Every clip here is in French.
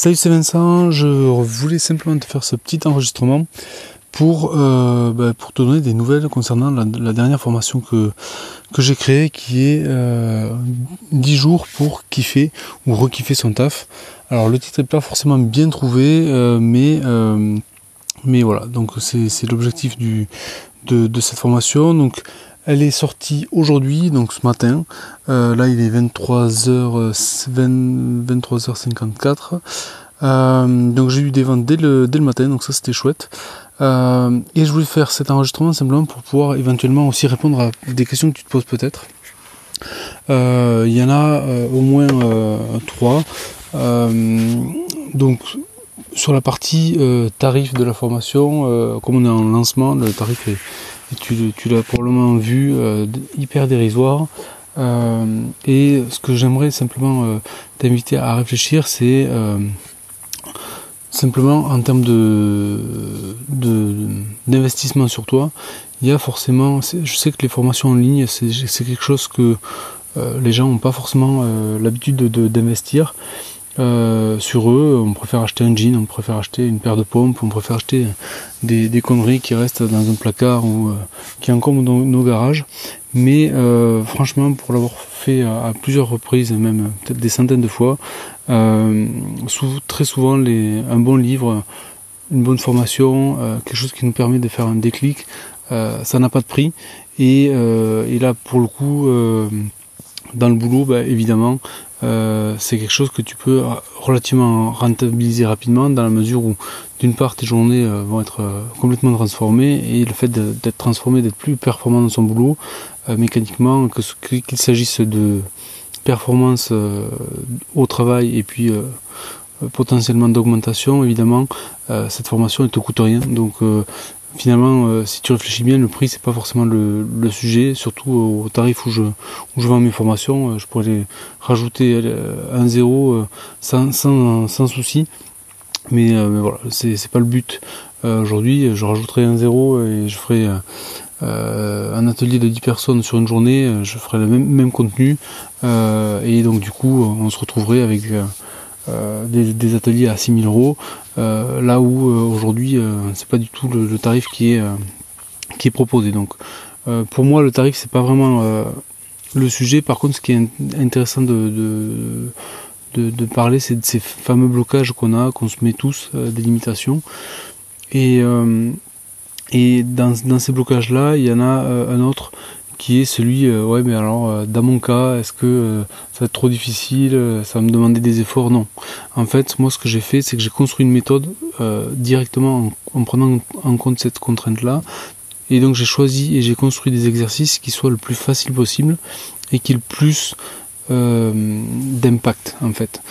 Salut c'est Vincent, je voulais simplement te faire ce petit enregistrement pour, euh, bah, pour te donner des nouvelles concernant la, dernière formation que, que j'ai créée qui est euh, 10 jours pour kiffer ou rekiffer son taf. Alors le titre n'est pas forcément bien trouvé euh, mais, euh, mais voilà donc c'est l'objectif de, de cette formation. Donc elle est sortie aujourd'hui, donc ce matin. Euh, là, il est 23h, 23h54. Euh, donc j'ai eu des ventes dès le, dès le matin, donc ça c'était chouette. Euh, et je voulais faire cet enregistrement simplement pour pouvoir éventuellement aussi répondre à des questions que tu te poses peut-être. Il y en a au moins trois. donc sur la partie tarif de la formation, comme on est en lancement, le tarif est, tu, l'as probablement vu, euh, hyper dérisoire. Euh, et ce que j'aimerais simplement euh, t'inviter à réfléchir, c'est simplement en termes d'investissement sur toi. Il y a forcément, je sais que les formations en ligne, c'est quelque chose que les gens n'ont pas forcément l'habitude d'investir. Euh, sur eux, on préfère acheter un jean, on préfère acheter une paire de pompes, on préfère acheter des, conneries qui restent dans un placard ou euh, qui encombrent nos, nos garages. Mais euh, franchement, pour l'avoir fait à, plusieurs reprises, même peut-être des centaines de fois, très souvent un bon livre, une bonne formation, quelque chose qui nous permet de faire un déclic, ça n'a pas de prix. Et, et, là, pour le coup, dans le boulot, bah, évidemment, euh, c'est quelque chose que tu peux relativement rentabiliser rapidement dans la mesure où d'une part tes journées euh, vont être euh, complètement transformées et le fait d'être transformé, d'être plus performant dans son boulot mécaniquement, que qu'il s'agisse de performance au travail et puis potentiellement d'augmentation, évidemment, cette formation ne te coûte rien. Donc finalement, euh, si tu réfléchis bien, le prix c'est pas forcément le, sujet, surtout au tarif où je, où je vends mes formations, euh, je pourrais rajouter un zéro sans, sans, sans, souci. Mais, euh, voilà, c'est pas le but. Aujourd'hui, je rajouterai un zéro et je ferai un atelier de 10 personnes sur une journée, je ferai le même, même contenu. et donc du coup, on se retrouverait avec euh, des, ateliers à 6000 euros, euh, là où euh, aujourd'hui c'est pas du tout le, tarif qui est, qui est proposé. Donc pour moi le tarif c'est pas vraiment le sujet. Par contre ce qui est intéressant de, de, parler c'est de ces fameux blocages qu'on a, qu'on se met tous, des limitations. Et, et dans, dans, ces blocages là, il y en a un autre qui est celui, euh, ouais, mais alors, euh, dans mon cas, est-ce que euh, ça va être trop difficile, ça va me demander des efforts? Non. En fait, moi, ce que j'ai fait, c'est que j'ai construit une méthode directement en, prenant en compte cette contrainte-là. Et donc, j'ai choisi et j'ai construit des exercices qui soient le plus facile possible et qui aient le plus d'impact, en fait.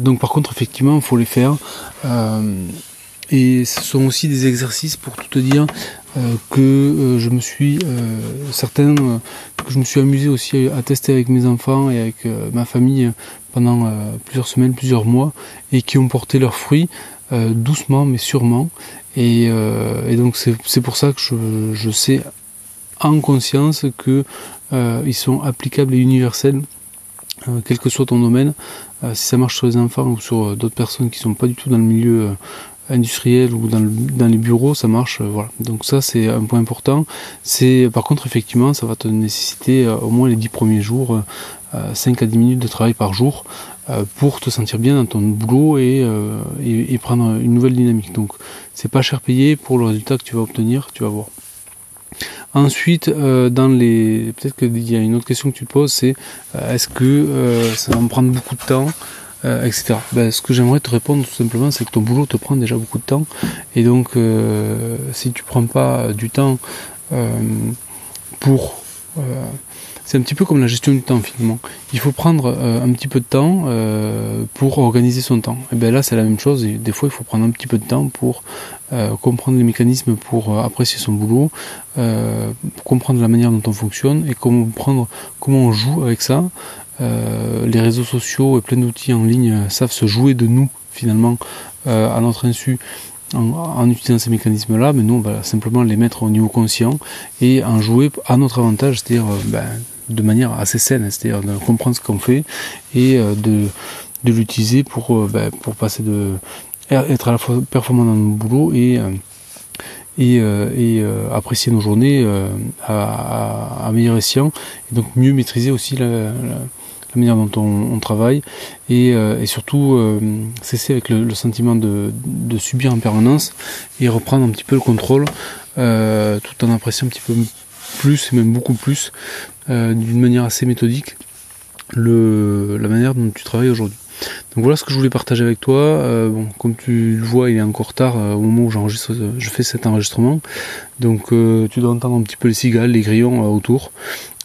donc, par contre, effectivement, il faut les faire. et ce sont aussi des exercices, pour tout te dire, que euh, je me suis euh, certains que je me suis amusé aussi à, tester avec mes enfants et avec ma famille pendant plusieurs semaines, plusieurs mois et qui ont porté leurs fruits doucement mais sûrement. Et, donc c'est pour ça que je, sais en conscience que ils sont applicables et universels quel que soit ton domaine, si ça marche sur les enfants ou sur d'autres personnes qui sont pas du tout dans le milieu industriel ou dans, les bureaux, ça marche. Euh, voilà. Donc ça, c'est un point important. C'est par contre, effectivement, ça va te nécessiter euh, au moins les 10 premiers jours, 5 euh, à 10 minutes de travail par jour pour te sentir bien dans ton boulot et, prendre une nouvelle dynamique. Donc c'est pas cher payé pour le résultat que tu vas obtenir, tu vas voir. Ensuite, dans les, peut-être qu'il y a une autre question que tu te poses, c'est est-ce que ça va me prendre beaucoup de temps euh, etc. Ben, ce que j'aimerais te répondre tout simplement, c'est que ton boulot te prend déjà beaucoup de temps. Et donc, euh, si tu prends pas du temps euh, pour... c'est un petit peu comme la gestion du temps finalement. Il faut prendre un petit peu de temps pour organiser son temps. Et bien là, c'est la même chose. Des fois, il faut prendre un petit peu de temps pour comprendre les mécanismes, pour apprécier son boulot, pour comprendre la manière dont on fonctionne et comprendre comment on joue avec ça. Euh, les réseaux sociaux et plein d'outils en ligne euh, savent se jouer de nous finalement euh, à notre insu en, utilisant ces mécanismes-là, mais nous on va simplement les mettre au niveau conscient et en jouer à notre avantage, c'est-à-dire ben, de manière assez saine, c'est-à-dire de comprendre ce qu'on fait et de de l'utiliser pour, ben, pour passer de être à la fois performant dans nos boulot et et, et apprécier nos journées à, à, meilleur escient et donc mieux maîtriser aussi la manière dont on, travaille et, euh, surtout euh, cesser avec le, sentiment de, de, subir en permanence et reprendre un petit peu le contrôle euh, tout en appréciant un petit peu plus et même beaucoup plus d'une manière assez méthodique le, la manière dont tu travailles aujourd'hui. Donc voilà ce que je voulais partager avec toi. bon, comme tu le vois, il est encore tard au moment où j'enregistre, je fais cet enregistrement. Donc tu dois entendre un petit peu les cigales, les grillons autour.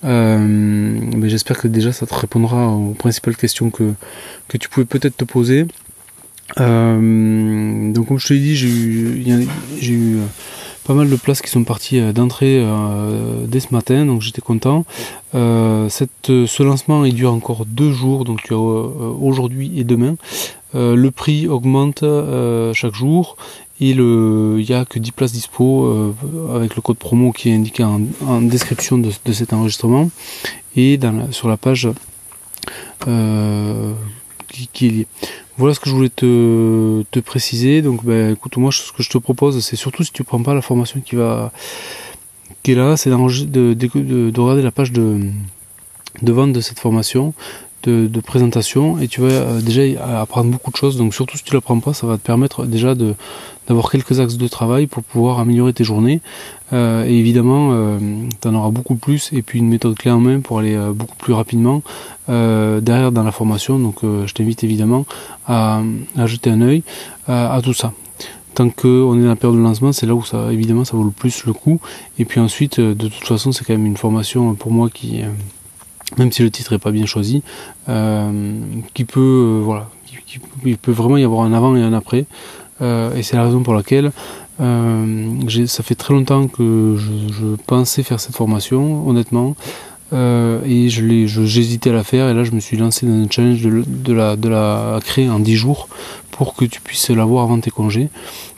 Euh, mais j'espère que déjà ça te répondra aux principales questions que, que tu pouvais peut-être te poser. Euh, donc comme je te l'ai dit, j'ai eu, j'ai eu pas mal de places qui sont parties euh, d'entrée dès ce matin, donc j'étais content. cette, ce lancement il dure encore deux jours, donc aujourd'hui et demain. le prix augmente chaque jour il n'y a que 10 places dispo euh, avec le code promo qui est indiqué en, description de, cet enregistrement et sur la page euh, qui, est liée. Voilà ce que je voulais te, préciser. Donc ben, écoute, moi ce que je te propose, c'est surtout si tu prends pas la formation qui va est là, c'est de, de, regarder la page de vente de cette formation de, présentation et tu vas euh, déjà apprendre beaucoup de choses. Donc surtout si tu ne l'apprends pas, ça va te permettre déjà de d'avoir quelques axes de travail pour pouvoir améliorer tes journées. Euh, et évidemment, euh, tu en auras beaucoup plus et puis une méthode clé en main pour aller beaucoup plus rapidement derrière dans la formation. Donc je t'invite évidemment à, jeter un œil à tout ça tant qu'on est dans la période de lancement, c'est là où ça, évidemment, ça vaut le plus le coup. Et puis ensuite, de toute façon, c'est quand même une formation pour moi qui, même si le titre est pas bien choisi, euh, qui peut, euh, voilà, il peut vraiment y avoir un avant et un après. Euh, et c'est la raison pour laquelle ça fait très longtemps que je, pensais faire cette formation, honnêtement. et je j'hésitais à la faire et là je me suis lancé dans un challenge de, la, de la créer en 10 jours pour que tu puisses l'avoir avant tes congés.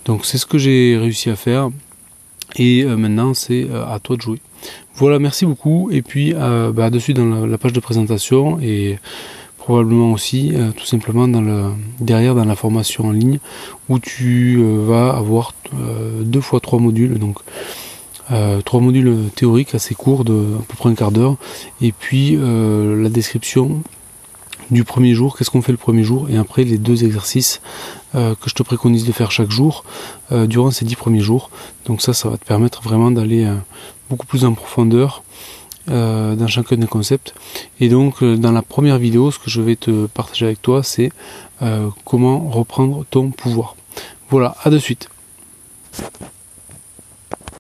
Donc c'est ce que j'ai réussi à faire et maintenant c'est à toi de jouer. Voilà, merci beaucoup. Et puis, euh, bah, dessus dans la, page de présentation et probablement aussi euh, tout simplement derrière dans la formation en ligne où tu euh, vas avoir deux fois trois modules. Donc, trois modules théoriques assez courts de à peu près un quart d'heure. Et puis, la description du premier jour, qu'est-ce qu'on fait le premier jour, et après les deux exercices que je te préconise de faire chaque jour durant ces dix premiers jours. Donc ça, ça va te permettre vraiment d'aller beaucoup plus en profondeur euh, dans chacun des concepts. Et donc euh, dans la première vidéo, ce que je vais te partager avec toi, c'est euh, comment reprendre ton pouvoir. Voilà, à de suite.